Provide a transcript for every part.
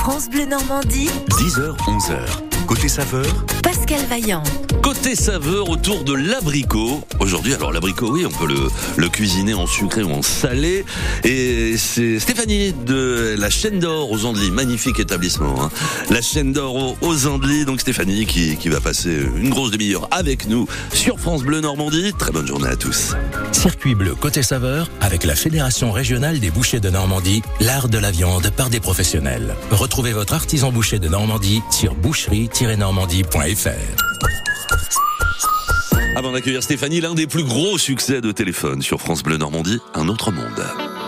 France Bleu Normandie, 10h, 11h. Côté saveur, Pascal Vaillant. Côté saveur autour de l'abricot. Aujourd'hui, alors l'abricot, oui, on peut le, le cuisiner en sucré ou en salé. Et c'est Stéphanie de la chaîne d'or aux Andelys, magnifique établissement. hein. La chaîne d'or aux- Andelys, donc Stéphanie qui, qui va passer une grosse demi-heure avec nous sur France Bleu Normandie. Très bonne journée à tous. Circuit bleu côté saveur avec la Fédération régionale des bouchers de Normandie, l'art de la viande par des professionnels. Retrouvez votre artisan boucher de Normandie sur Avant d'accueillir Stéphanie, l'un des plus gros succès de téléphone sur France Bleu Normandie, Un autre monde.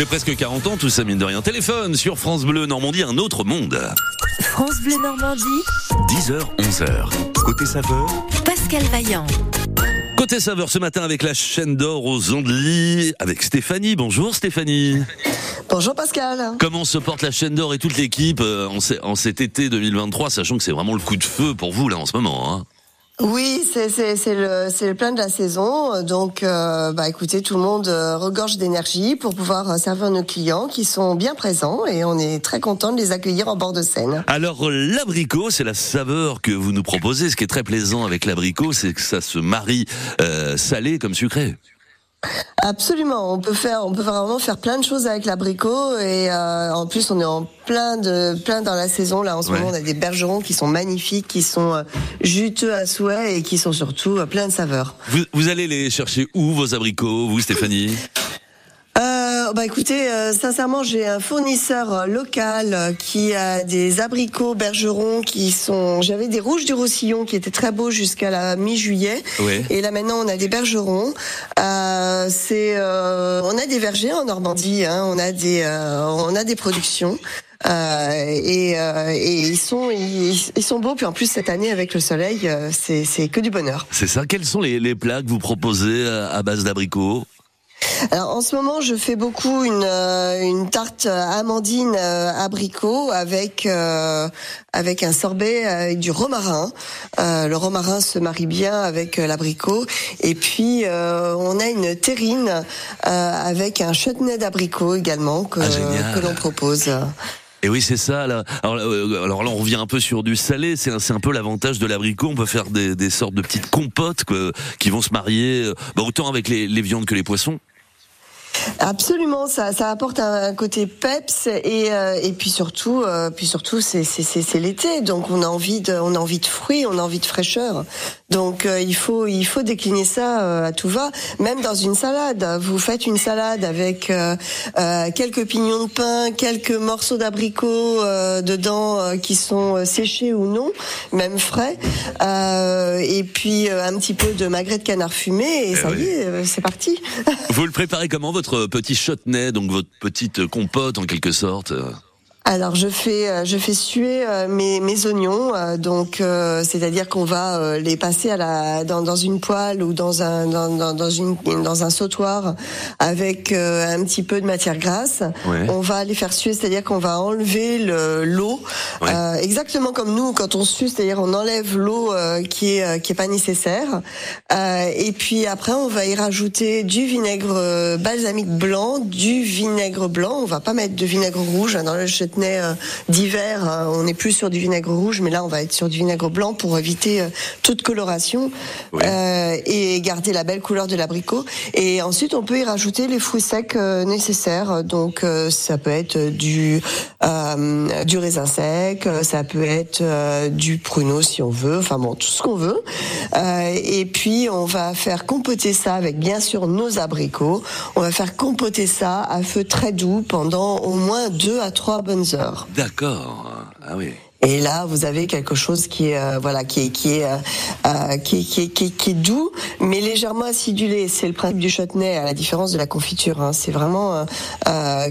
Fait presque 40 ans, tout ça mine de rien. Téléphone sur France Bleu Normandie, un autre monde. France Bleu Normandie, 10h, 11h. Côté saveur, Pascal Vaillant. Côté saveur ce matin avec la chaîne d'or aux Andelys, avec Stéphanie. Bonjour Stéphanie. Bonjour Pascal. Comment se porte la chaîne d'or et toute l'équipe euh, en cet été 2023, sachant que c'est vraiment le coup de feu pour vous là en ce moment. Hein? Oui, c'est le le plein de la saison, donc euh, bah écoutez, tout le monde euh, regorge d'énergie pour pouvoir euh, servir nos clients qui sont bien présents et on est très content de les accueillir en bord de Seine. Alors l'abricot, c'est la saveur que vous nous proposez. Ce qui est très plaisant avec l'abricot, c'est que ça se marie salé comme sucré. Absolument, on peut faire on peut vraiment faire plein de choses avec l'abricot et euh, en plus on est en plein de plein dans la saison là en ce Ouais. moment on a des bergerons qui sont magnifiques, qui sont euh, juteux à souhait et qui sont surtout euh, plein de saveurs. Vous, vous allez les chercher où vos abricots, vous Stéphanie? Bah écoutez, euh, sincèrement, j'ai un fournisseur local euh, qui a des abricots bergerons qui sont. J'avais des rouges du Roussillon qui étaient très beaux jusqu'à la mi-juillet. Et là maintenant, on a des bergerons. Euh, c'est, euh, on a des vergers en Normandie. Hein, on a des, on a des productions. Euh, et, euh, et ils sont, ils, ils sont beaux. Puis en plus cette année avec le soleil, euh, c'est, que du bonheur. C'est ça. Quels sont les, les plats que vous proposez à base d'abricots? Alors en ce moment, je fais beaucoup une, euh, une tarte amandine euh, abricot avec euh, avec un sorbet avec du romarin. Euh, le romarin se marie bien avec euh, l'abricot. Et puis euh, on a une terrine euh, avec un chutney d'abricot également que, Ah, que l'on propose. Et oui, c'est ça. Là. Alors, euh, alors là, on revient un peu sur du salé. C'est un, un peu l'avantage de l'abricot. On peut faire des, des sortes de petites compotes quoi, qui vont se marier euh, bah, autant avec les, les viandes que les poissons. Absolument, ça, ça apporte un, côté peps et, euh, et puis surtout, euh, puis surtout, c'est l'été, donc on a envie de on a envie de fruits, on a envie de fraîcheur. Donc euh, il faut il faut décliner ça euh, à tout va, même dans une salade. Vous faites une salade avec euh, euh, quelques pignons de pain, quelques morceaux d'abricot euh, dedans euh, qui sont euh, séchés ou non, même frais, euh, et puis euh, un petit peu de magret de canard fumé et Eh ça oui. y est, euh, c'est parti. Vous le préparez comment votre petit chutney, donc votre petite compote en quelque sorte Alors je fais euh, je fais suer euh, mes, mes oignons euh, donc euh, c'est-à-dire qu'on va les passer à la dans, dans une poêle ou dans un dans, dans, une dans un sautoir avec euh, un petit peu de matière grasse. Ouais. On va les faire suer, c'est-à-dire qu'on va enlever le l'eau Ouais. euh, exactement comme nous quand on sue, c'est-à-dire on enlève l'eau euh, qui est qui est pas nécessaire Euh, et puis après on va y rajouter du vinaigre balsamique blanc, du vinaigre blanc. On va pas mettre de vinaigre rouge hein, dans le chutney euh, d'hiver. hein. on est plus sur du vinaigre rouge, mais là on va être sur du vinaigre blanc pour éviter euh, toute coloration euh, et garder la belle couleur de l'abricot. Et ensuite on peut y rajouter les fruits secs euh, nécessaires. Donc euh, ça peut être du euh, du raisin sec, euh, ça peut être euh, du pruneau si on veut. Enfin bon, tout ce qu'on veut. Euh, et puis on va faire compoter ça avec bien sûr nos abricots. On va faire compoter ça à feu très doux pendant au moins deux à trois bonnes heures. D'accord. Ah oui. Et là, vous avez quelque chose qui est euh, voilà, qui est qui est, euh, euh, qui, est, qui, est, qui, doux, mais légèrement acidulé. C'est le principe du chutney, à la différence de la confiture. Hein. C'est vraiment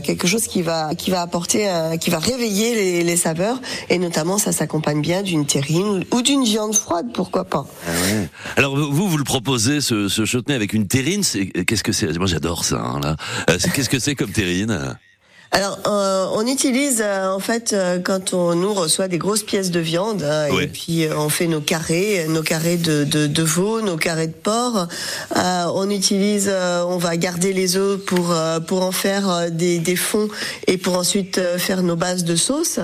quelque chose qui va qui va apporter, qui va réveiller les, les saveurs, et notamment ça s'accompagne bien d'une terrine ou d'une viande froide, pourquoi pas. Ah ouais. Alors vous, vous le proposez ce, ce chutney avec une terrine. Qu'est-ce que c'est? Moi, j'adore ça. hein, Qu'est-ce que c'est comme terrine? Alors, euh, on utilise euh, en fait euh, quand on nous reçoit des grosses pièces de viande hein, et puis euh, on fait nos carrés, nos carrés de, de, de veau, nos carrés de porc. Euh, on utilise, euh, on va garder les os pour euh, pour en faire des, des fonds et pour ensuite faire nos bases de sauce.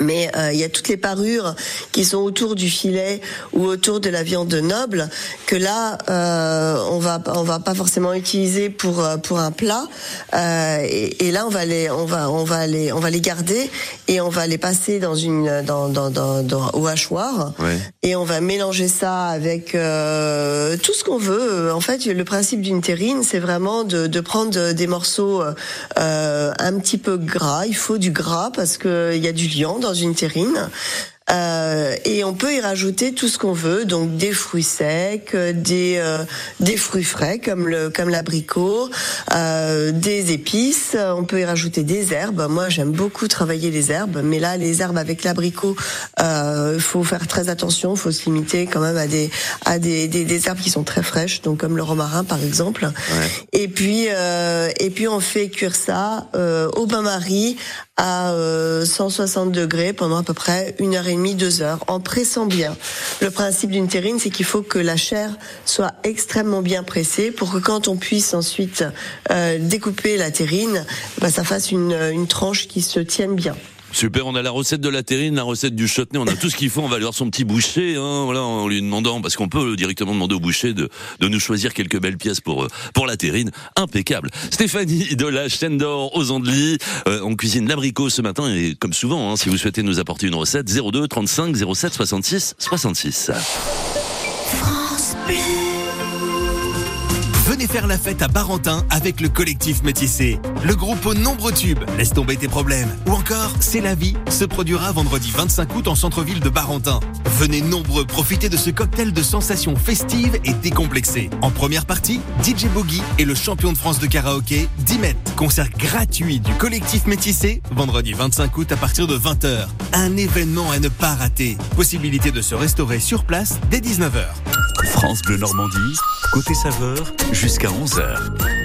Mais euh, il y a toutes les parures qui sont autour du filet ou autour de la viande noble que là euh, on va on va pas forcément utiliser pour euh, pour un plat Euh, et, et là on va les on va on va les on va les garder et on va les passer dans une dans dans dans, dans au hachoir Ouais. et on va mélanger ça avec euh, tout ce qu'on veut. En fait, le principe d'une terrine, c'est vraiment de, de prendre des morceaux euh, un petit peu gras. Il faut du gras parce que il y a du liant dans une terrine. Euh, et on peut y rajouter tout ce qu'on veut, donc des fruits secs, euh, des euh, des fruits frais comme le comme l'abricot, euh, des épices. On peut y rajouter des herbes. Moi, j'aime beaucoup travailler les herbes, mais là, les herbes avec l'abricot, euh, faut faire très attention. Faut se limiter quand même à des à des, des, des herbes qui sont très fraîches, donc comme le romarin par exemple. Et puis euh, et puis on fait cuire ça euh, au bain-marie à euh, 160 degrés pendant à peu près une heure et demie, deux heures, en pressant bien. Le principe d'une terrine, c'est qu'il faut que la chair soit extrêmement bien pressée pour que quand on puisse ensuite euh, découper la terrine, bah, ça fasse une, une tranche qui se tienne bien. Super, on a la recette de la terrine, la recette du chutney, on a tout ce qu'il faut, on va lui avoir son petit boucher, hein, voilà, en lui demandant, parce qu'on peut directement demander au boucher de, de nous choisir quelques belles pièces pour, euh, pour la terrine. Impeccable. Stéphanie de la chaîne d'or aux Andelys, euh, on cuisine l'abricot ce matin, et comme souvent, hein, si vous souhaitez nous apporter une recette, 02 35 07 66 66. France Bleu. Venez faire la fête à Barentin avec le collectif Métissé. Le groupe aux nombreux tubes, laisse tomber tes problèmes. Ou encore, C'est la vie, se produira vendredi 25 août en centre-ville de Barentin. Venez nombreux profiter de ce cocktail de sensations festives et décomplexées. En première partie, DJ Boogie et le champion de France de karaoké, Dimet. Concert gratuit du collectif Métissé, vendredi 25 août à partir de 20h. Un événement à ne pas rater. Possibilité de se restaurer sur place dès 19h. France Bleu Normandie, côté saveur, jusqu'à 11h.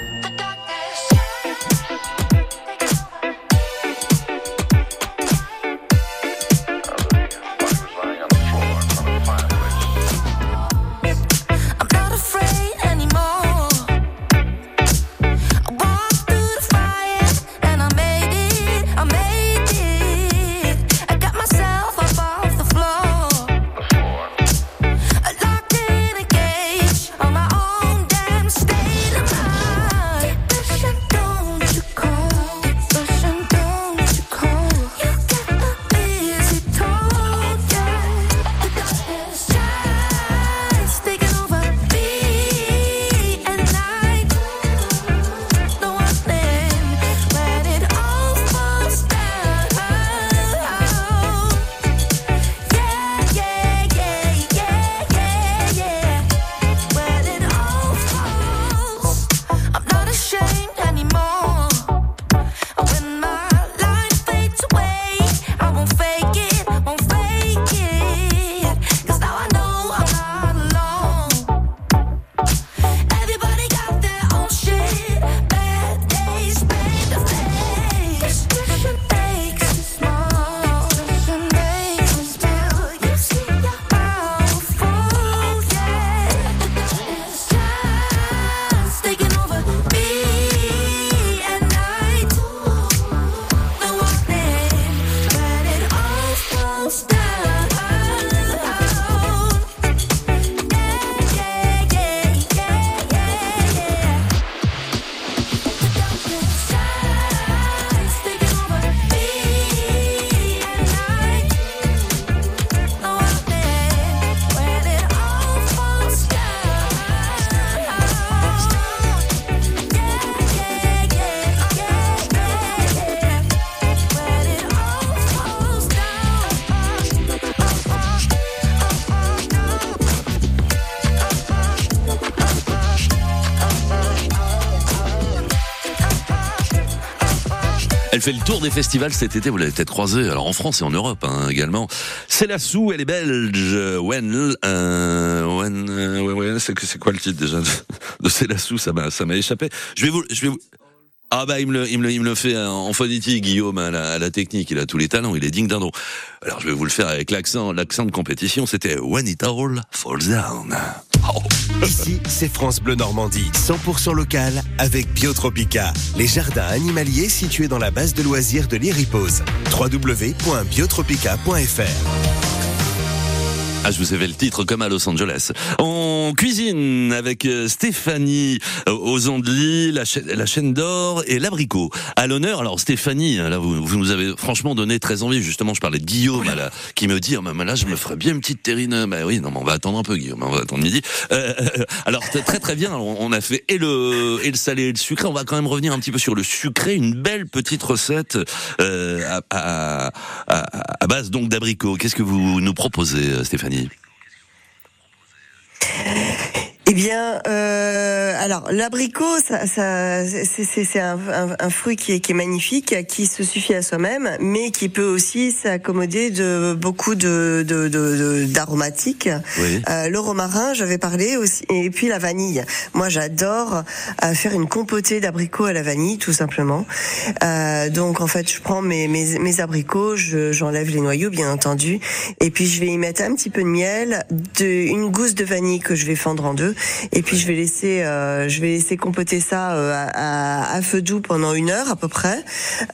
Fait le tour des festivals cet été, vous l'avez peut-être croisé, alors en France et en Europe hein, également. C'est la sou, elle est belge. When, euh, when, euh, ouais, ouais, c'est quoi le titre déjà de, C'est la sou? Ça m'a, échappé. Je vais vous, je vais vous. Ah bah il me le, il me le, il me le fait en phonétique, Guillaume, à la, à la technique. Il a tous les talents, il est digne d'un don. Alors je vais vous le faire avec l'accent, l'accent de compétition. C'était When it all falls down. Oh. Ici, c'est France Bleu Normandie, 100% local avec Biotropica, les jardins animaliers situés dans la base de loisirs de l'Iripose. www.biotropica.fr Ah, je vous avais le titre comme à Los Angeles. On cuisine avec euh, Stéphanie euh, aux Andelys, la, la chaîne d'or et l'abricot. À l'honneur, alors Stéphanie, là vous, nous avez franchement donné très envie. Justement, je parlais de Guillaume là, qui me dit, oh, mais là je me ferais bien une petite terrine. Bah oui, non, mais on va attendre un peu Guillaume, on va attendre midi. Euh, euh, alors très très bien. On a fait et le et le salé et le sucré. On va quand même revenir un petit peu sur le sucré. Une belle petite recette euh, à, à, à, à base donc d'abricot. Qu'est-ce que vous nous proposez, Stéphanie? Yeah. Bien, euh, alors l'abricot, ça, ça, c'est- c'est c'est un, un- un fruit qui est, qui est magnifique, qui se suffit à soi-même, mais qui peut aussi s'accommoder de beaucoup de de- de- de- d'aromatiques. Oui. Euh, le romarin, j'avais parlé aussi, et puis la vanille. Moi, j'adore euh, faire une compotée d'abricots à la vanille, tout simplement. Euh, donc, en fait, je prends mes, mes, mes abricots, je- j'enlève les noyaux, bien entendu, et puis je vais y mettre un petit peu de miel, de, une gousse de vanille que je vais fendre en deux, et puis je vais laisser, euh, je vais laisser compoter ça euh, à, à- à feu doux pendant une heure à peu près,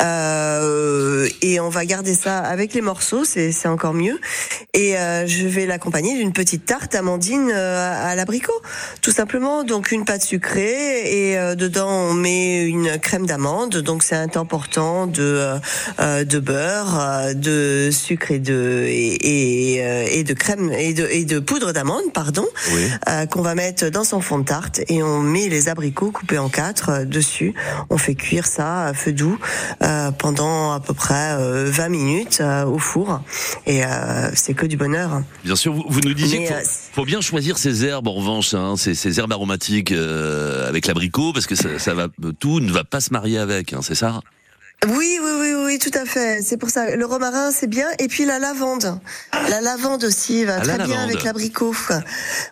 Euh, et on va garder ça avec les morceaux, c'est encore mieux, et euh, je vais l'accompagner d'une petite tarte amandine euh, à l'abricot, tout simplement. Donc une pâte sucrée et euh, dedans on met une crème d'amande, donc c'est un temps portant de de beurre, de sucre et de et, et, euh, et de crème et de et de poudre d'amande, pardon, Oui. euh, qu'on va mettre dans son fond de tarte et on met les abricots coupés en quatre euh, dessus. On fait cuire ça à feu doux euh, pendant à peu près euh, 20 minutes euh, au four et euh, c'est que du bonheur. Bien sûr, vous, vous nous disiez qu'il faut, faut bien choisir ces herbes en revanche, hein, ces, ces herbes aromatiques euh, avec l'abricot, parce que ça, ça va tout ne va pas se marier avec, hein, c'est ça? Oui, oui, oui, oui, tout à fait. C'est pour ça. Le romarin, c'est bien. Et puis la lavande. La lavande aussi va Ah, très bien lavande. avec l'abricot.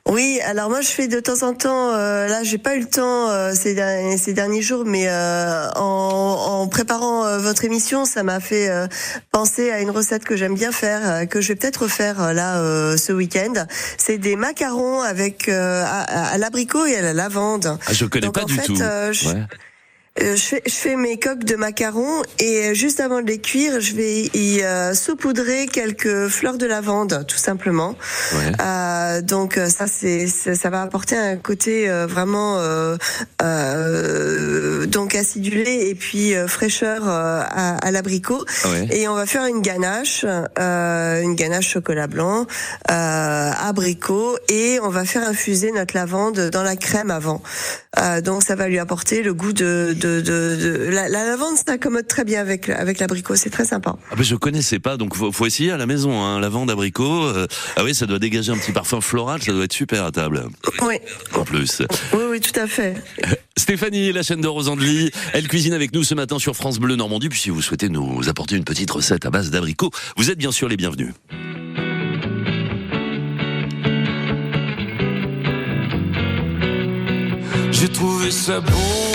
Oui, alors moi je fais de temps en temps, euh, là j'ai pas eu le temps euh, ces, derniers, ces derniers jours, mais euh, en, en préparant euh, votre émission, ça m'a fait euh, penser à une recette que j'aime bien faire, euh, que je vais peut-être refaire là euh, ce week-end. C'est des macarons avec euh, à, à l'abricot et à la lavande. ah, Je connais Donc, pas en du fait, tout. je- Ouais. Euh, je, fais, je fais mes coques de macarons et euh, juste avant de les cuire, je vais y euh, saupoudrer quelques fleurs de lavande, tout simplement. Ouais. Euh, donc euh, ça, c'est ça va apporter un côté euh, vraiment euh, euh, donc acidulé et puis euh, fraîcheur à, à l'abricot. Ouais. Et on va faire une ganache, euh, une ganache chocolat blanc, euh, abricot, et on va faire infuser notre lavande dans la crème avant. Euh, donc ça va lui apporter le goût de, de, de, de- la, la lavande s'accommode très bien avec avec l'abricot, c'est très sympa. Ah ben je connaissais pas, donc faut, faut essayer à la maison, hein, lavande, abricot. euh, ah oui, ça doit dégager un petit parfum floral, ça doit être super à table. Oui, En plus. oui, oui, tout à fait. Stéphanie, la chaîne de Rosandely, elle cuisine avec nous ce matin sur France Bleu Normandie. Puis si vous souhaitez nous apporter une petite recette à base d'abricot, vous êtes bien sûr les bienvenus. J'ai trouvé ça amour,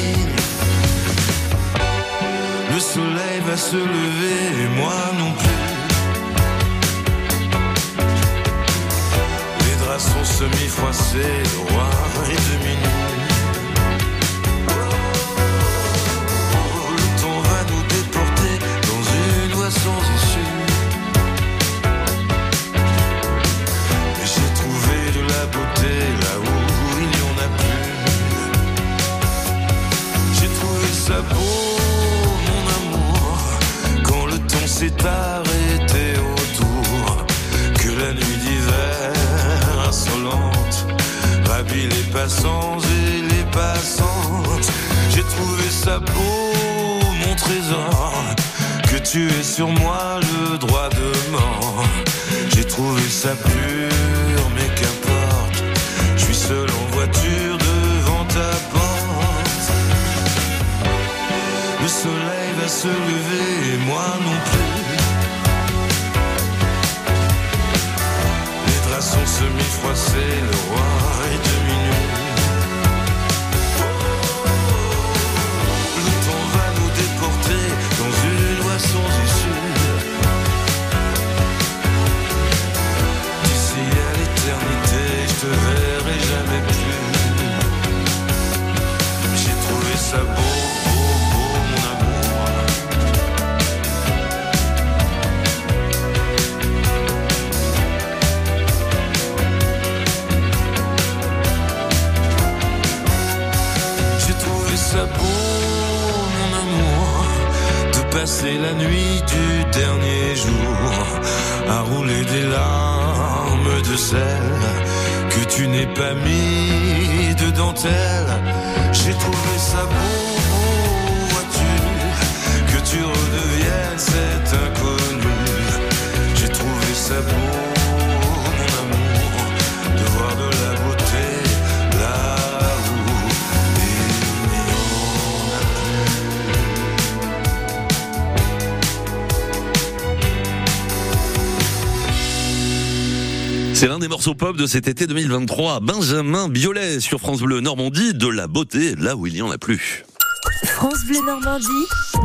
Le soleil va se lever et moi non plus. Les draps sont semi-froissés, le roi est arrêté autour, que la nuit d'hiver insolente ravit les passants et les passantes. J'ai trouvé ça beau, mon trésor, que tu aies sur moi le droit de mort. J'ai trouvé ça pur, la nuit du dernier jour à rouler des larmes de sel que tu n'es pas mis de dentelle. J'ai trouvé ça beau, C'est l'un des morceaux pop de cet été 2023. Benjamin Biolay sur France Bleu Normandie, de la beauté là où il y en a plus. France Bleu Normandie,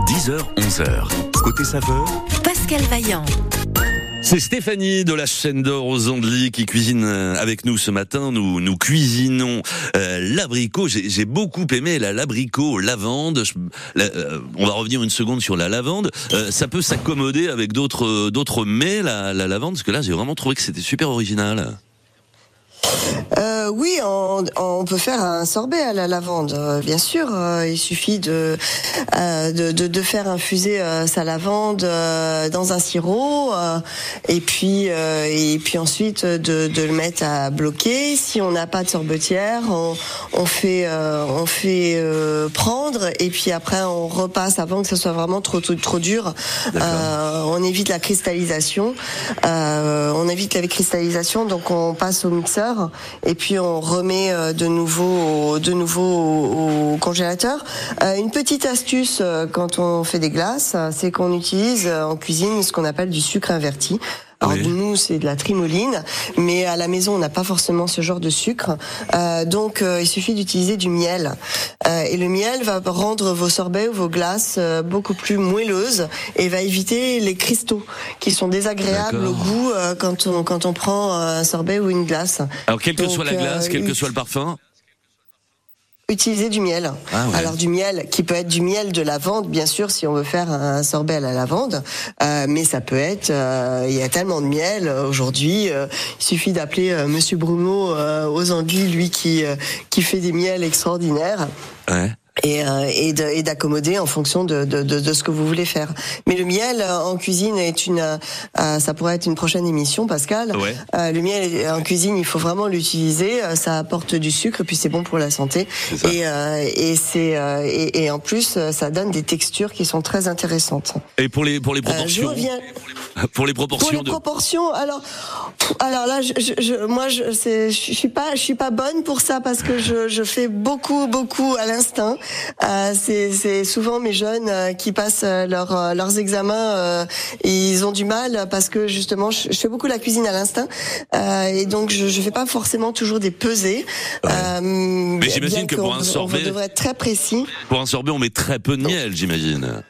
10h, 11h. Côté saveur, Pascal Vaillant. C'est Stéphanie de la chaîne d'or aux Andelys qui cuisine euh, avec nous ce matin. Nous nous cuisinons euh, l'abricot. J'ai beaucoup aimé la l'abricot lavande. Je- la- euh, on va revenir une seconde sur la lavande. Euh, ça peut s'accommoder avec d'autres d'autres mets la, la lavande parce que là j'ai vraiment trouvé que c'était super original. Euh, oui, on, on peut faire un sorbet à la lavande, euh, bien sûr. euh, il suffit de, euh, de, de, de faire infuser euh, sa lavande euh, dans un sirop euh, et puis euh, et puis ensuite de, de le mettre à bloquer. Si on n'a pas de sorbetière, on, on fait euh, on fait euh, prendre et puis après on repasse avant que ce soit vraiment trop trop, trop dur. Euh, on évite la cristallisation. Euh, on évite la cristallisation, donc on passe au mixeur et puis on remet euh, de nouveau au, de nouveau au, congélateur. Euh, une petite astuce euh, quand on fait des glaces, euh, c'est qu'on utilise euh, en cuisine ce qu'on appelle du sucre inverti. Alors Oui. nous c'est de la trimoline, mais à la maison on n'a pas forcément ce genre de sucre, Euh, donc euh, il suffit d'utiliser du miel. Euh, et le miel va rendre vos sorbets ou vos glaces euh, beaucoup plus moelleuses et va éviter les cristaux qui sont désagréables au goût euh, quand on quand on prend euh, un sorbet ou une glace. Alors quelle que Donc, soit la glace, quel que soit le parfum. Utiliser du miel. Ah ouais. Alors du miel qui peut être du miel de lavande, bien sûr, si on veut faire un sorbet à la lavande, Euh, mais ça peut être. euh, il y a tellement de miel euh, aujourd'hui. euh, il suffit d'appeler euh, Monsieur Bruno euh, aux Andelys, lui qui euh, qui fait des miels extraordinaires. Ouais. Et, euh, et de- et d'accommoder en fonction de, de, de, de ce que vous voulez faire. Mais le miel euh, en cuisine est une, euh, ça pourrait être une prochaine émission, Pascal. Ouais. Euh, le miel en cuisine, il faut vraiment l'utiliser. euh, Ça apporte du sucre, puis c'est bon pour la santé. Et, euh, et c'est euh, et, et en plus, euh, ça donne des textures qui sont très intéressantes. Et pour les pour les Euh, je proportions, reviens. pour les Pour proportions les de. proportions, alors, alors là, je, je, moi, je, je suis pas, je suis pas bonne pour ça parce que je, je fais beaucoup, beaucoup à l'instinct. Euh, c'est, souvent mes jeunes euh, qui passent euh, leur, leurs examens, euh, et ils ont du mal parce que justement, je, je fais beaucoup la cuisine à l'instinct euh, et donc je, je fais pas forcément toujours des pesées. Euh, Mais j'imagine que pour un on sorbet- devrait être très précis. Pour un sorbet, on met très peu de miel, j'imagine.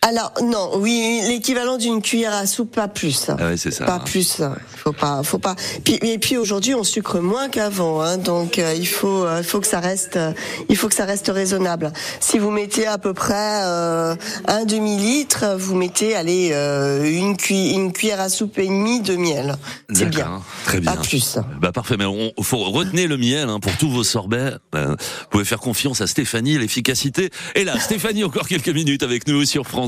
Alors non, oui, l'équivalent d'une cuillère à soupe, pas plus. Ah ouais, c'est ça. Pas plus. Faut pas, faut pas. Puis, et puis aujourd'hui, on sucre moins qu'avant, hein, donc euh, il faut, euh, il faut que ça reste, euh, il faut que ça reste raisonnable. Si vous mettez à peu près euh, un demi litre, vous mettez, allez, une, cui- une cuillère à soupe et demie de miel. C'est bien. Très bien. Pas plus. Bah parfait, mais on faut retenir le miel hein, pour tous vos sorbets. Vous pouvez faire confiance à Stéphanie, l'efficacité. Et là, Stéphanie, encore quelques minutes avec nous sur France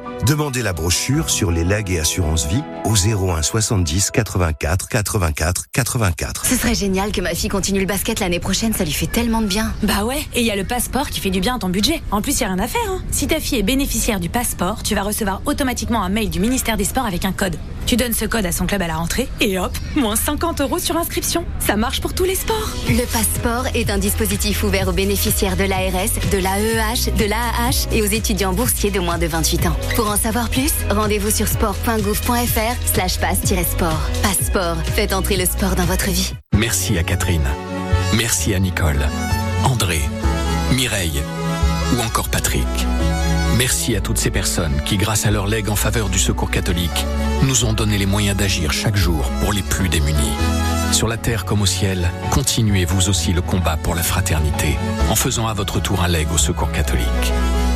Demandez la brochure sur les legs et assurances vie au 01 70 84 84 84. Ce serait génial que ma fille continue le basket l'année prochaine, ça lui fait tellement de bien. Bah ouais, et il y a le passeport qui fait du bien à ton budget. En plus, il y a rien à faire. Hein. Si ta fille est bénéficiaire du passeport, tu vas recevoir automatiquement un mail du ministère des Sports avec un code. Tu donnes ce code à son club à la rentrée et hop, moins 50 euros sur inscription. Ça marche pour tous les sports. Le passeport est un dispositif ouvert aux bénéficiaires de l'ARS, de l'AEH, de l'AAH et aux étudiants boursiers de moins de 28 ans. Pour en savoir plus, rendez-vous sur sport.gouv.fr slash passe-sport. Passeport, faites entrer le sport dans votre vie. Merci à Catherine. Merci à Nicole, André, Mireille, ou encore Patrick. Merci à toutes ces personnes qui, grâce à leur legs en faveur du secours catholique, nous ont donné les moyens d'agir chaque jour pour les plus démunis. Sur la terre comme au ciel, continuez vous aussi le combat pour la fraternité en faisant à votre tour un leg au secours catholique.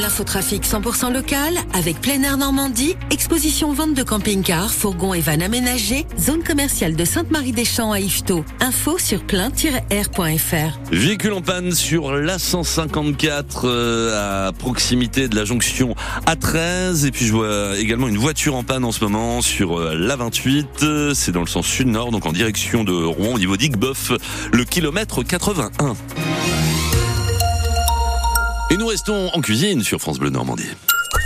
L'infotrafic 100% local avec plein air Normandie, exposition vente de camping-cars, fourgons et vannes aménagés, zone commerciale de Sainte-Marie-des-Champs à Yvetot. Info sur plein-air.fr. Véhicule en panne sur l'A154 euh, à proximité de la jonction A13 et puis je vois également une voiture en panne en ce moment sur euh, l'A28 Euh, c'est dans le sens sud-nord donc en direction de Rouen au niveau d'Igboeuf le kilomètre 81 et nous restons en cuisine sur France Bleu Normandie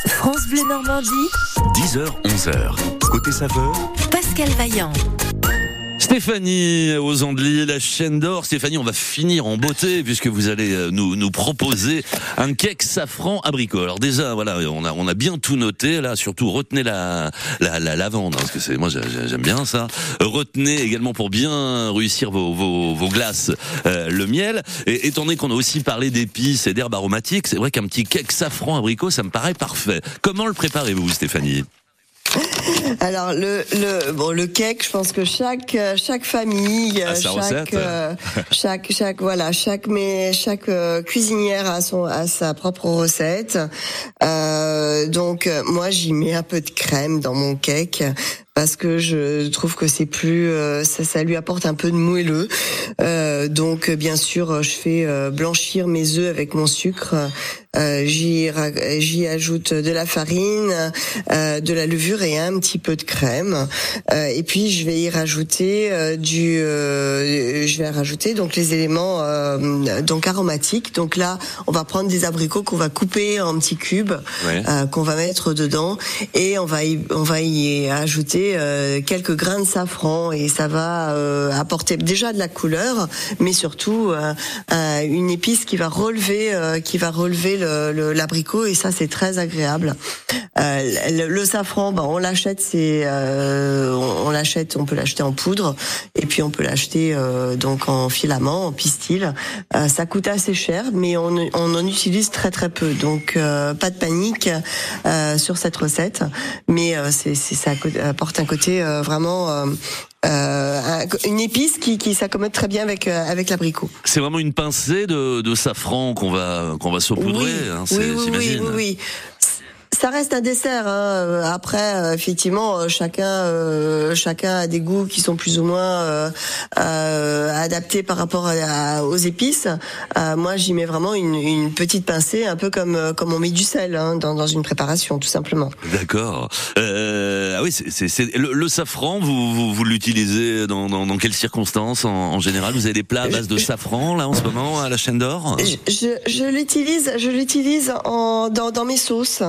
France Bleu Normandie, 10h, 11h. Côté saveur, Pascal Vaillant. Stéphanie aux Andelys, la chaîne d'or. Stéphanie, on va finir en beauté puisque vous allez euh, nous, nous proposer un cake safran abricot. Alors déjà, voilà, on a, on a bien tout noté. Là, surtout, retenez la, la, la lavande, hein, parce que c'est, moi, j'ai- j'aime bien ça. Retenez également pour bien réussir vos, vos, vos glaces, euh, le miel. Et étant donné qu'on a aussi parlé d'épices et d'herbes aromatiques, c'est vrai qu'un petit cake safran abricot, ça me paraît parfait. Comment le préparez-vous, Stéphanie? Alors le le bon le cake, je pense que chaque euh, chaque famille, euh, sa chaque euh, chaque chaque voilà chaque mais chaque euh, cuisinière a son a sa propre recette. Euh, donc moi j'y mets un peu de crème dans mon cake parce que je trouve que c'est plus ça, ça lui apporte un peu de moelleux. Euh, donc bien sûr je fais blanchir mes œufs avec mon sucre. Euh, j'y ajoute de la farine, euh, de la levure et un petit peu de crème. Euh, et puis je vais y rajouter euh, du, euh, je vais rajouter donc les éléments euh, donc aromatiques. Donc là, on va prendre des abricots qu'on va couper en petits cubes, Ouais. euh, qu'on va mettre dedans, et on va y, on va y ajouter euh, quelques grains de safran et ça va euh, apporter déjà de la couleur, mais surtout une épice qui va relever, euh, qui va relever le- le- l'abricot et ça c'est très agréable. Euh, le, le safran, bah, on l'achète, c'est euh, on, on l'achète, on peut l'acheter en poudre et puis on peut l'acheter euh, donc en filament, en pistil. Euh, ça coûte assez cher, mais on, on en utilise très très peu, donc pas de panique sur cette recette. Mais c'est ça apporte un côté vraiment euh, un- une épice qui, qui s'accommode très bien avec euh, avec l'abricot. C'est vraiment une pincée de, de safran qu'on va qu'on va saupoudrer, Oui, hein, oui, oui. Ça reste un dessert. Hein. Euh, Après, euh, effectivement, euh, chacun, euh, chacun a des goûts qui sont plus ou moins euh, euh, adaptés par rapport à- à- aux épices. Moi, j'y mets vraiment une, une petite pincée, un peu comme comme on met du sel hein, dans, dans une préparation, tout simplement. D'accord. Euh, ah oui, c'est, c'est, c'est- le, le safran. Vous, vous, vous l'utilisez dans, dans, dans quelles circonstances en, en général? Vous avez des plats à base de safran là en ce moment à la chaîne d'or? Je, l'utilise, je l'utilise en dans, dans mes sauces.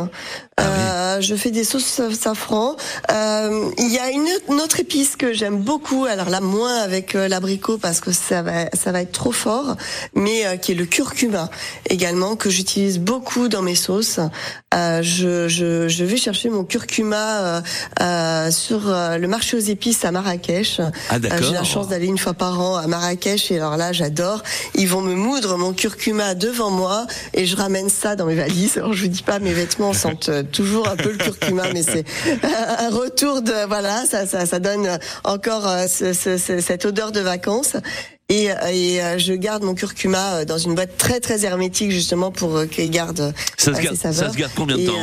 Euh, je fais des sauces safran. Euh, il y a une, autre- une autre épice que j'aime beaucoup. Alors là, moins avec euh, l'abricot parce que ça va ça va être trop fort, mais euh, qui est le curcuma également que j'utilise beaucoup dans mes sauces. Euh, je, je, je vais chercher mon curcuma euh, sur euh, le marché aux épices à Marrakech. Ah, d'accord. Euh, J'ai la chance d'aller une fois par an à Marrakech et alors là j'adore. Ils vont me moudre mon curcuma devant moi et je ramène ça dans mes valises. Alors je vous dis pas mes vêtements sentent euh, toujours un peu le curcuma mais c'est un retour de voilà ça ça, ça donne encore ce- ce- ce- cette odeur de vacances. Et, et je garde mon curcuma dans une boîte très très hermétique justement pour qu'il garde Ça se garde- ses saveurs. ça se garde combien de Et, temps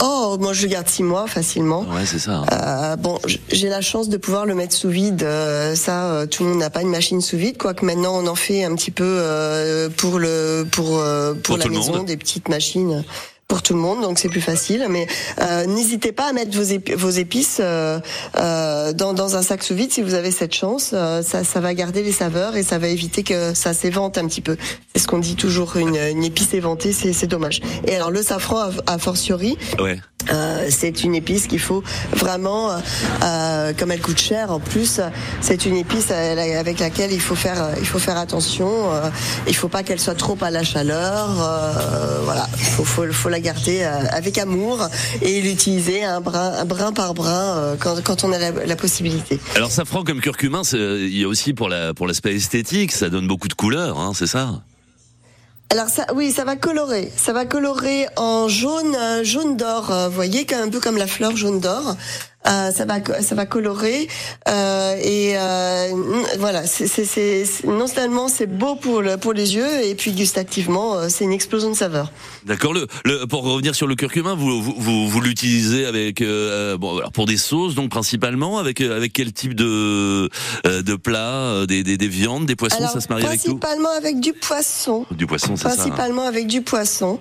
Oh, moi je le garde six mois facilement. Ouais, c'est ça. Euh, bon, j'ai la chance de pouvoir le mettre sous vide. euh, ça, euh, tout le monde n'a pas une machine sous vide, quoique maintenant on en fait un petit peu euh, pour le pour euh, pour, Pour la maison, monde. des petites machines pour tout le monde, donc c'est plus facile. Mais euh, n'hésitez pas à mettre vos, épi- vos épices euh, euh, dans, dans un sac sous vide si vous avez cette chance. Euh, ça, ça va garder les saveurs et ça va éviter que ça s'évente un petit peu. C'est ce qu'on dit toujours, une, une épice éventée, c'est dommage. Et alors le safran, a, fortiori, Ouais. Euh, c'est une épice qu'il faut vraiment, euh, comme elle coûte cher en plus, c'est une épice avec laquelle il faut faire, il faut faire attention. euh, il faut pas qu'elle soit trop à la chaleur. euh, voilà, il faut, faut, faut la garder euh, avec amour et l'utiliser un brin, un brin par brin euh, quand, quand on a la, la possibilité. Alors safran comme curcumin, il y a aussi pour la pour l'aspect esthétique, ça donne beaucoup de couleurs, hein, c'est ça? Alors ça, oui, ça va colorer. Ça va colorer en jaune, euh, jaune d'or. Vous voyez, un peu comme la fleur jaune d'or. Euh, ça va, ça va colorer euh, et euh, voilà. C'est, non seulement c'est beau pour le, pour les yeux et puis gustativement, euh, c'est une explosion de saveur. D'accord. Le, le pour revenir sur le curcumin, vous vous, vous, vous l'utilisez avec euh, bon alors pour des sauces donc principalement avec euh, avec quel type de euh, de plats, euh, des, des des viandes, des poissons, Alors, ça se marie avec tout? principalement avec du poisson. Du poisson, c'est ça. hein. Principalement avec du poisson.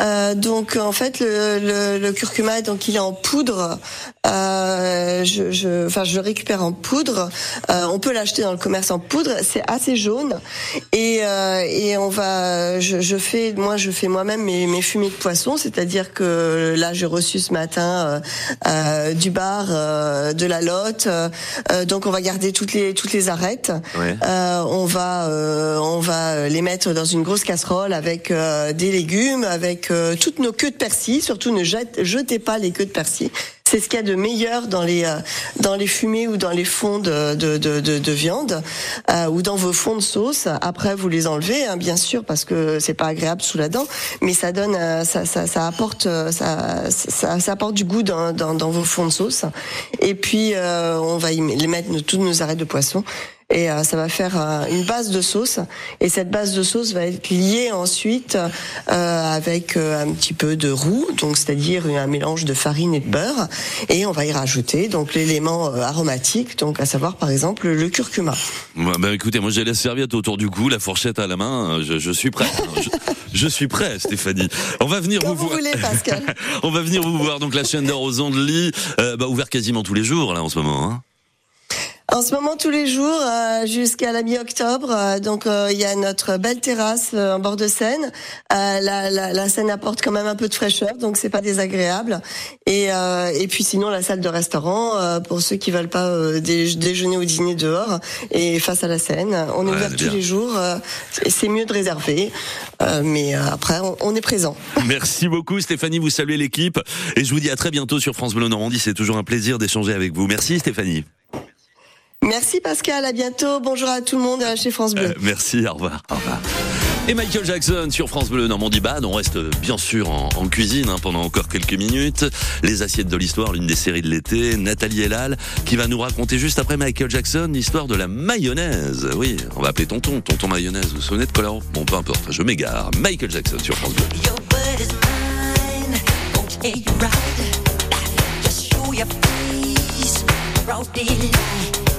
Euh, donc en fait le, le, le curcuma donc il est en poudre. Euh, je, je, enfin je le récupère en poudre. Euh, on peut l'acheter dans le commerce en poudre. C'est assez jaune et, euh, et on va. Je, je fais moi je fais moi-même mes, mes fumées de poisson. C'est-à-dire que là j'ai reçu ce matin euh, du bar, euh, de la lotte. Euh, donc on va garder toutes les toutes les arêtes. Ouais. Euh, on va euh, on va les mettre dans une grosse casserole avec euh, des légumes, avec euh, toutes nos queues de persil. Surtout ne jetez pas les queues de persil. C'est ce qu'il y a de meilleur dans les euh, dans les fumées ou dans les fonds de de, de, de, de viande euh, ou dans vos fonds de sauce. Après vous les enlevez hein, bien sûr parce que c'est pas agréable sous la dent, mais ça donne euh, ça ça, ça apporte ça, ça ça apporte du goût dans dans, dans vos fonds de sauce. Et puis euh, on va y les mettre toutes nos arêtes de poisson et euh, ça va faire euh, une base de sauce et cette base de sauce va être liée ensuite euh, avec euh, un petit peu de roux donc c'est-à-dire un mélange de farine et de beurre et on va y rajouter donc l'élément aromatique donc à savoir par exemple le curcuma. Ouais, bah écoutez, moi j'ai la serviette autour du cou, la fourchette à la main, je, je suis prêt. Je, je suis prêt, Stéphanie. On va venir vous, vous voir. voulez, Pascal. On va venir vous voir. Donc la chaîne d'or aux Andelys, euh, bah, ouvert quasiment tous les jours là en ce moment. Hein. En ce moment, tous les jours, euh, jusqu'à la mi-octobre, euh, donc euh, il y a notre belle terrasse euh, en bord de Seine. Euh, la, la, la Seine apporte quand même un peu de fraîcheur, donc c'est pas désagréable. Et, euh, et puis sinon, la salle de restaurant euh, pour ceux qui veulent pas euh, dé- déjeuner ou dîner dehors et face à la Seine. On est Ouais, ouvert tous bien. les jours. euh, c'est mieux de réserver, euh, mais après, on, on est présent. Merci beaucoup Stéphanie, vous saluez l'équipe et je vous dis à très bientôt sur France Bleu Normandie. C'est toujours un plaisir d'échanger avec vous. Merci Stéphanie. Merci Pascal, à bientôt. Bonjour à tout le monde euh, chez France Bleu. Euh, merci, au revoir. Au revoir. Et Michael Jackson sur France Bleu Normandie Bad. On reste euh, bien sûr en, en cuisine hein, pendant encore quelques minutes. Les assiettes de l'histoire, l'une des séries de l'été. Nathalie Elal qui va nous raconter juste après Michael Jackson l'histoire de la mayonnaise. Oui, on va appeler tonton, tonton mayonnaise. Vous vous souvenez de Colaro Bon, peu importe, je m'égare. Michael Jackson sur France Bleu. word is mine. Won't hear you right. Just show your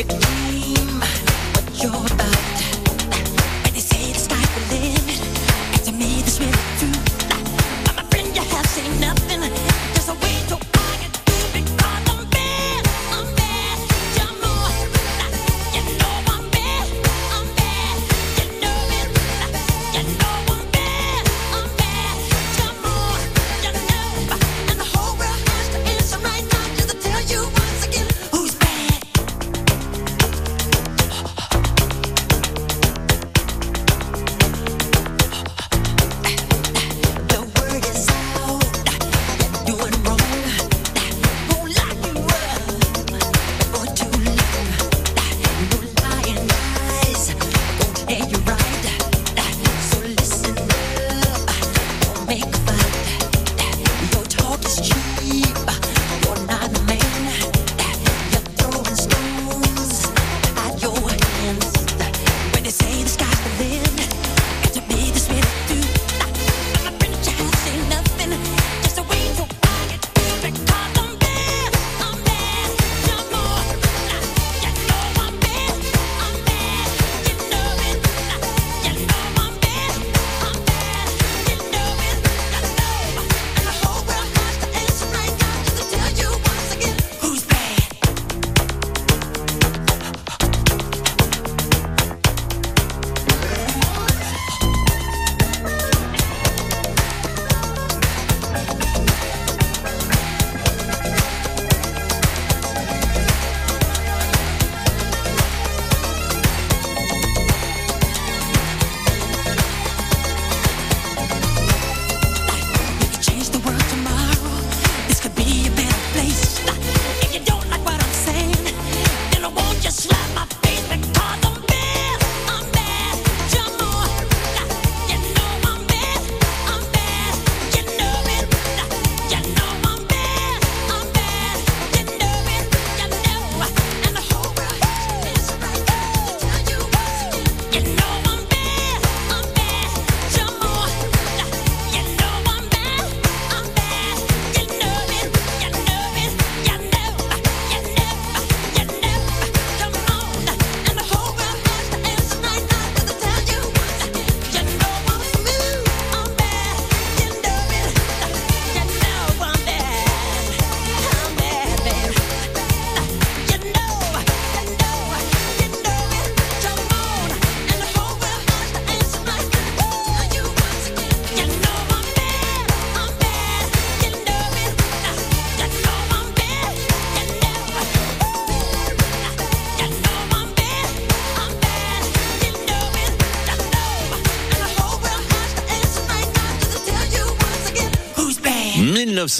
You you're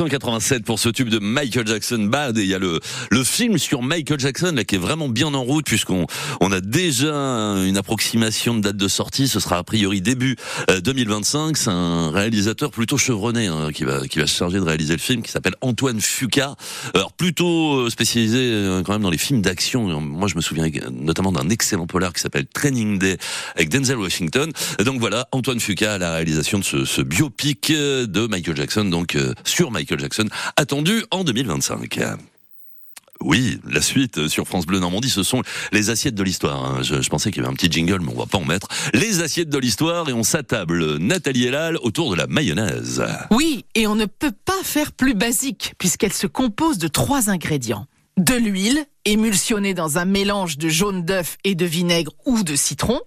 1987 pour ce tube de Michael Jackson Bad. Et il y a le le film sur Michael Jackson là qui est vraiment bien en route puisqu'on on a déjà une approximation de date de sortie. Ce sera a priori début euh, 2025 c'est un réalisateur plutôt chevronné hein, qui va qui va se charger de réaliser le film qui s'appelle Antoine Fuqua alors plutôt euh, spécialisé euh, quand même dans les films d'action. Moi je me souviens notamment d'un excellent polar qui s'appelle Training Day avec Denzel Washington. Donc voilà Antoine Fuqua à la réalisation de ce, ce biopic euh, de Michael Jackson donc euh, sur Michael Jackson, attendu en 2025. Oui, la suite sur France Bleu Normandie, ce sont les assiettes de l'histoire. hein. Je, pensais qu'il y avait un petit jingle, mais on va pas en mettre. Les assiettes de l'histoire et on s'attable Nathalie Elal autour de la mayonnaise. Oui, et on ne peut pas faire plus basique, puisqu'elle se compose de trois ingrédients. De l'huile, émulsionnée dans un mélange de jaune d'œuf et de vinaigre ou de citron.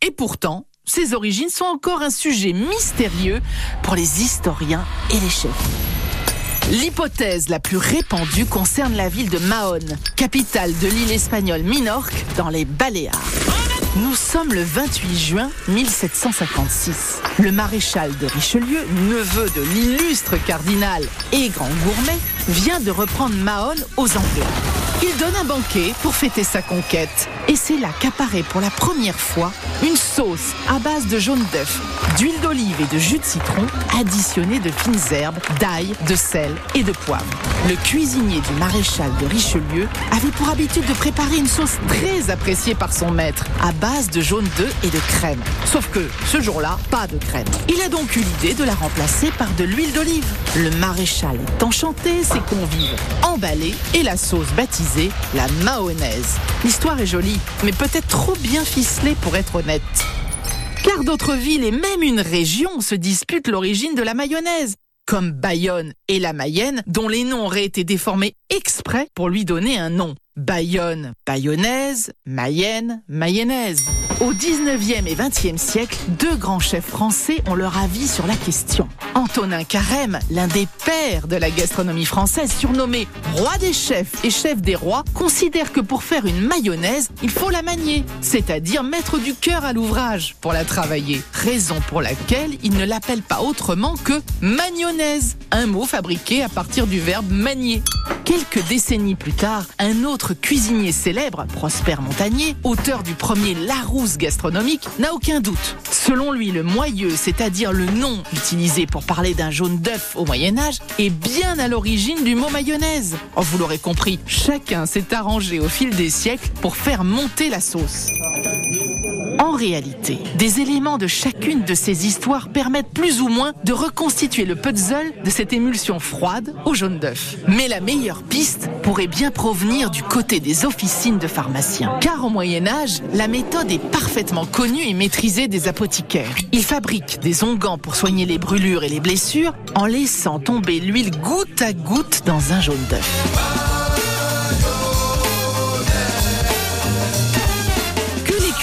Et pourtant, ses origines sont encore un sujet mystérieux pour les historiens et les chefs. L'hypothèse la plus répandue concerne la ville de Mahon, capitale de l'île espagnole Minorque, dans les Baléares. Nous sommes le 28 juin 1756. Le maréchal de Richelieu, neveu de l'illustre cardinal et grand gourmet, vient de reprendre Mahon aux Anglais. Il donne un banquet pour fêter sa conquête. Et c'est là qu'apparaît pour la première fois une sauce à base de jaune d'œuf, d'huile d'olive et de jus de citron additionnée de fines herbes, d'ail, de sel et de poivre. Le cuisinier du maréchal de Richelieu avait pour habitude de préparer une sauce très appréciée par son maître à base de jaune d'œuf et de crème. Sauf que ce jour-là, pas de crème. Il a donc eu l'idée de la remplacer par de l'huile d'olive. Le maréchal est enchanté, ses convives emballés et la sauce baptisée la mahonnaise. L'histoire est jolie, mais peut-être trop bien ficelée pour être honnête. Car d'autres villes et même une région se disputent l'origine de la mayonnaise, comme Bayonne et la Mayenne, dont les noms auraient été déformés exprès pour lui donner un nom. Bayonne, bayonnaise, Mayenne, mayonnaise. Au 19e et 20e siècle, deux grands chefs français ont leur avis sur la question. Antonin Carême, l'un des pères de la gastronomie française, surnommé roi des chefs et chef des rois, considère que pour faire une mayonnaise, il faut la manier, c'est-à-dire mettre du cœur à l'ouvrage pour la travailler. Raison pour laquelle il ne l'appelle pas autrement que magnonnaise, un mot fabriqué à partir du verbe manier. Quelques décennies plus tard, un autre cuisinier célèbre, Prosper Montagnier, auteur du premier Larousse gastronomique, n'a aucun doute. Selon lui, le moyeu, c'est-à-dire le nom utilisé pour parler d'un jaune d'œuf au Moyen Âge, est bien à l'origine du mot mayonnaise. Oh, vous l'aurez compris, chacun s'est arrangé au fil des siècles pour faire monter la sauce. En réalité, des éléments de chacune de ces histoires permettent plus ou moins de reconstituer le puzzle de cette émulsion froide au jaune d'œuf. Mais la meilleure piste pourrait bien provenir du côté des officines de pharmaciens. Car au Moyen Âge, la méthode est parfaitement connue et maîtrisée des apothicaires. Ils fabriquent des onguents pour soigner les brûlures et les blessures en laissant tomber l'huile goutte à goutte dans un jaune d'œuf.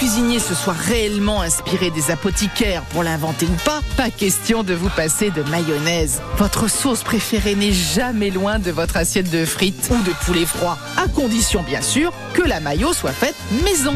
Cuisiniers se soient réellement inspirés des apothicaires pour l'inventer ou pas, pas question de vous passer de mayonnaise. Votre sauce préférée n'est jamais loin de votre assiette de frites ou de poulet froid, à condition bien sûr que la mayo soit faite maison.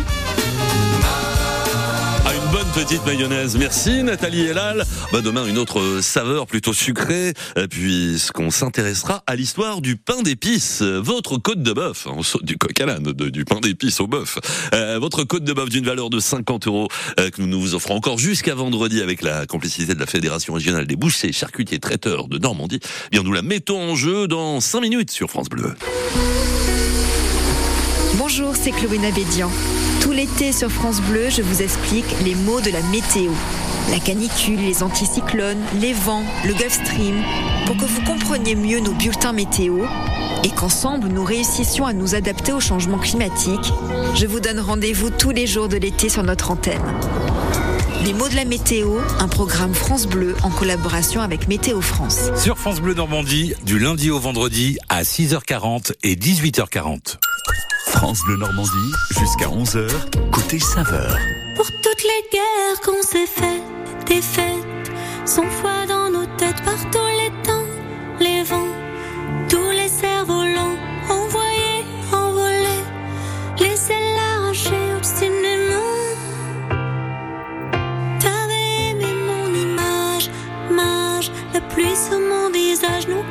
Petite mayonnaise. Merci Nathalie Elal. Bah, demain, une autre saveur plutôt sucrée, euh, puisqu'on s'intéressera à l'histoire du pain d'épices. Euh, Votre côte de bœuf, hein, du coq à l'âne, du pain d'épices au bœuf. Euh, votre côte de bœuf d'une valeur de 50 euros euh, que nous nous vous offrons encore jusqu'à vendredi avec la complicité de la Fédération régionale des bouchers, charcutiers, traiteurs de Normandie. Eh Bien, nous la mettons en jeu dans 5 minutes sur France Bleu. Bonjour, c'est Chloé Nabédian. L'été sur France Bleu, je vous explique les mots de la météo. La canicule, les anticyclones, les vents, le Gulf Stream, pour que vous compreniez mieux nos bulletins météo et qu'ensemble nous réussissions à nous adapter au changement climatique. Je vous donne rendez-vous tous les jours de l'été sur notre antenne. Les mots de la météo, un programme France Bleu en collaboration avec Météo France. Sur France Bleu Normandie, du lundi au vendredi à 6h40 et 18h40. France Bleu Normandie, jusqu'à 11h, côté saveur. Pour toutes les guerres qu'on s'est faites, des fêtes, sans foi dans nos têtes par tous les temps, les vents, tous les cerfs-volants, envoyés, envolés, laissez l'arracher obstinément. T'avais aimé mon image, mage, la pluie sur mon visage, nos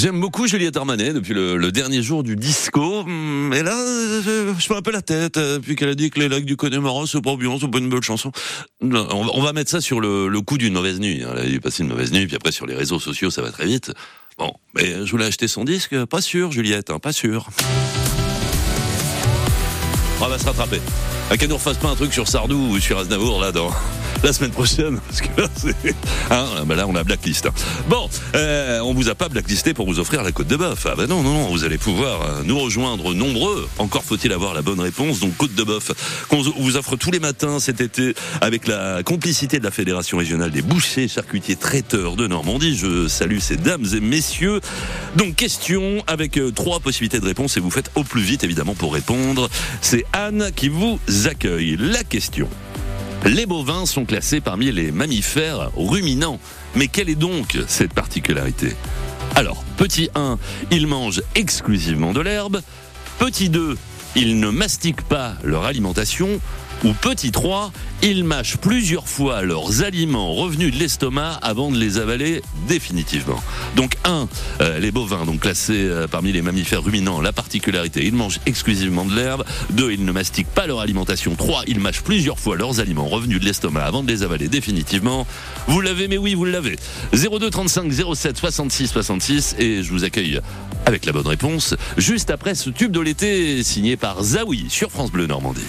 J'aime beaucoup Juliette Armanet depuis le, dernier jour du disco. Hum, Et là, je fais un peu la tête. euh, Puis qu'elle a dit que les lacs du Connemara, c'est pas bien, c'est pas une belle chanson. On, va- mettre ça sur le, le coup d'une mauvaise nuit. hein. Elle a dû passer une mauvaise nuit, puis après sur les réseaux sociaux, ça va très vite. Bon, mais je voulais acheter son disque, pas sûr, Juliette, hein, pas sûr. On va se rattraper. À qu'elle nous refasse pas un truc sur Sardou ou sur Aznavour là dans la semaine prochaine parce que là c'est hein, bah là on a blacklist. Bon, euh, on vous a pas blacklisté pour vous offrir la côte de bœuf. Ah bah non non non, vous allez pouvoir euh, nous rejoindre nombreux. Encore faut-il avoir la bonne réponse. Donc côte de bœuf qu'on vous offre tous les matins cet été avec la complicité de la Fédération régionale des bouchers, charcutiers, traiteurs de Normandie. Je salue ces dames et messieurs. Donc question avec euh, trois possibilités de réponse et vous faites au plus vite évidemment pour répondre. C'est Anne qui vous accueille. La question. Les bovins sont classés parmi les mammifères ruminants. Mais quelle est donc cette particularité? Alors, petit 1, ils mangent exclusivement de l'herbe. Petit 2, ils ne mastiquent pas leur alimentation. Ou petit 3, ils mâchent plusieurs fois leurs aliments revenus de l'estomac avant de les avaler définitivement. Donc 1, les bovins, donc classés euh, parmi les mammifères ruminants, la particularité, ils mangent exclusivement de l'herbe. 2, ils ne mastiquent pas leur alimentation. 3, ils mâchent plusieurs fois leurs aliments revenus de l'estomac avant de les avaler définitivement. Vous l'avez, mais oui, vous l'avez. 02 35 07 66 66 et je vous accueille avec la bonne réponse juste après ce tube de l'été signé par Zawi sur France Bleu Normandie.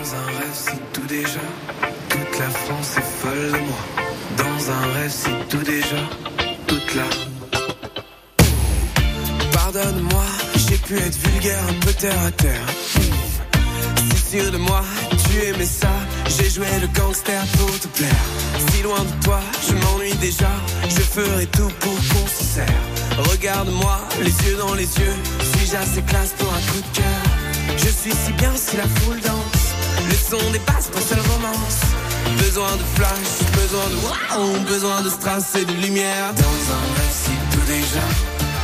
Dans un rêve, c'est tout déjà. Toute la France est folle de moi. Dans un rêve, c'est tout déjà. Toute la. Pardonne-moi, j'ai pu être vulgaire, un peu terre à terre. Si sûr de moi, tu aimais ça. J'ai joué le gangster pour te plaire. Si loin de toi, je m'ennuie déjà. Je ferai tout pour qu'on se serre. Regarde-moi, les yeux dans les yeux. Suis-je assez classe pour un coup de cœur? Je suis si bien si la foule danse. Le son dépasse ma seule romance. Besoin de flash, besoin de wow, besoin de strass et de lumière. Dans un si tout déjà.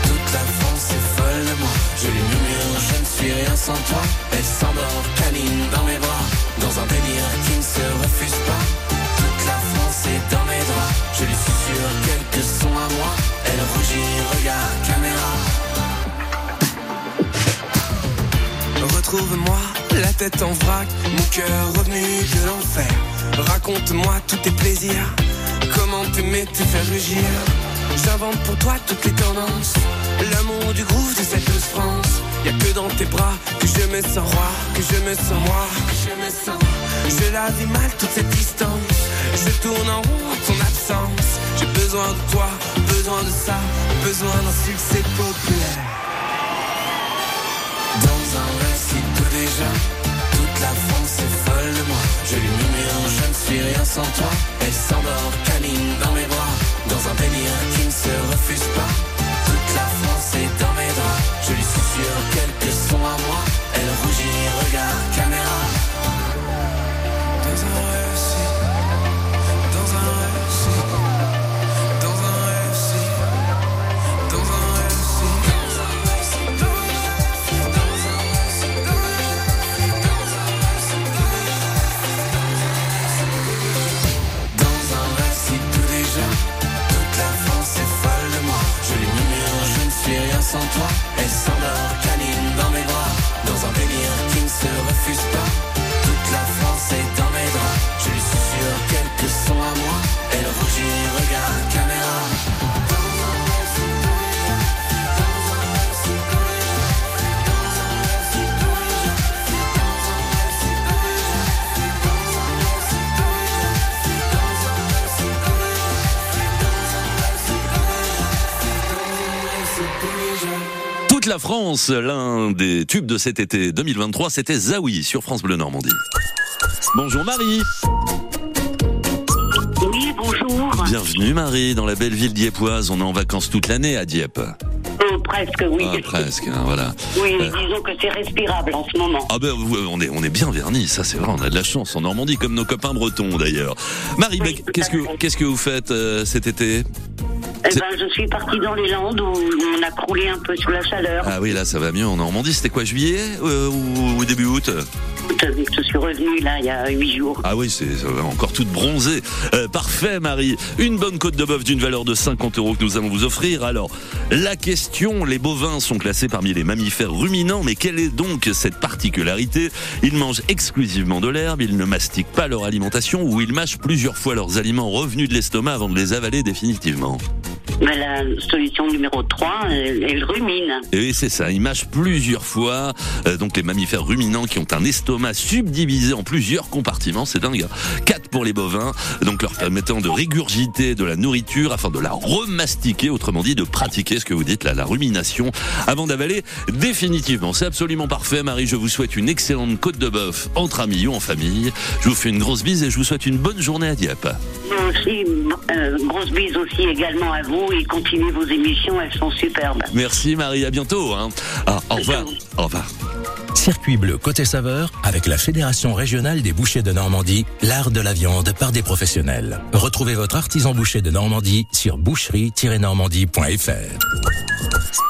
Toute la France est folle de moi. Je murmure, je ne suis rien sans toi. Elle s'endort, câline dans mes bras. Dans un délire qui ne se refuse pas. Toute la France est dans mes draps. Je lui susurre quelques sons à moi. Elle rougit, regarde caméra. Retrouve-moi, la tête en vrac, mon cœur revenu de l'enfer. Raconte-moi tous tes plaisirs, comment t'aimer te faire rugir. J'invente pour toi toutes les tendances, l'amour du groove de cette France. Y'a que dans tes bras que je me sens roi, que je me sens moi, que je me sens. Je la vis mal toute cette distance, je tourne en rond ton absence. J'ai besoin de toi, besoin de ça, besoin d'un succès populaire. Dans un tout toute la France est folle de moi. Je lui murmure, je ne suis rien sans toi. Elle s'endort, câline dans mes bras, dans un délire qui ne se refuse pas. Toute la France est dans mes draps. Je lui susurre sans toi. Elle s'endort, câline France. L'un des tubes de cet été 2023, c'était Zawi sur France Bleu Normandie. Bonjour Marie. Oui, bonjour. Bienvenue Marie dans la belle ville d'Iépoise. On est en vacances toute l'année à Dieppe. Euh, presque, oui. Ah, presque, hein, voilà. Oui, euh, disons que c'est respirable en ce moment. Ah ben, on est, on est bien vernis, ça c'est vrai, on a de la chance en Normandie, comme nos copains bretons d'ailleurs. Marie, ben, qu'est-ce, que, que vous faites euh, cet été? Eh ben, je suis partie dans les Landes où on a croulé un peu sous la chaleur. Ah oui, là ça va mieux en Normandie. C'était quoi juillet euh, ou, ou début août? Je suis revenue là il y a huit jours. Ah oui, c'est encore toute bronzée. Euh, parfait, Marie. Une bonne côte de bœuf d'une valeur de 50 euros que nous allons vous offrir. Alors, la question, les bovins sont classés parmi les mammifères ruminants, mais quelle est donc cette particularité? Ils mangent exclusivement de l'herbe, ils ne mastiquent pas leur alimentation ou ils mâchent plusieurs fois leurs aliments revenus de l'estomac avant de les avaler définitivement? Mais la solution numéro 3, elle, elle rumine. Et oui, c'est ça. Ils mâchent plusieurs fois. Euh, donc les mammifères ruminants qui ont un estomac subdivisé en plusieurs compartiments, c'est dingue. hein. Quatre pour les bovins, donc leur permettant de régurgiter de la nourriture afin de la remastiquer, autrement dit de pratiquer ce que vous dites là, la rumination, avant d'avaler définitivement. C'est absolument parfait, Marie. Je vous souhaite une excellente côte de bœuf entre amis ou en famille. Je vous fais une grosse bise et je vous souhaite une bonne journée à Dieppe. Moi aussi, euh, grosse bise aussi également à vous et continuez vos émissions, elles sont superbes. Merci Marie, à bientôt. Hein. Ah, au revoir. Au revoir. Circuit bleu côté saveur avec la Fédération régionale des bouchers de Normandie, l'art de la viande par des professionnels. Retrouvez votre artisan boucher de Normandie sur boucherie-normandie.fr.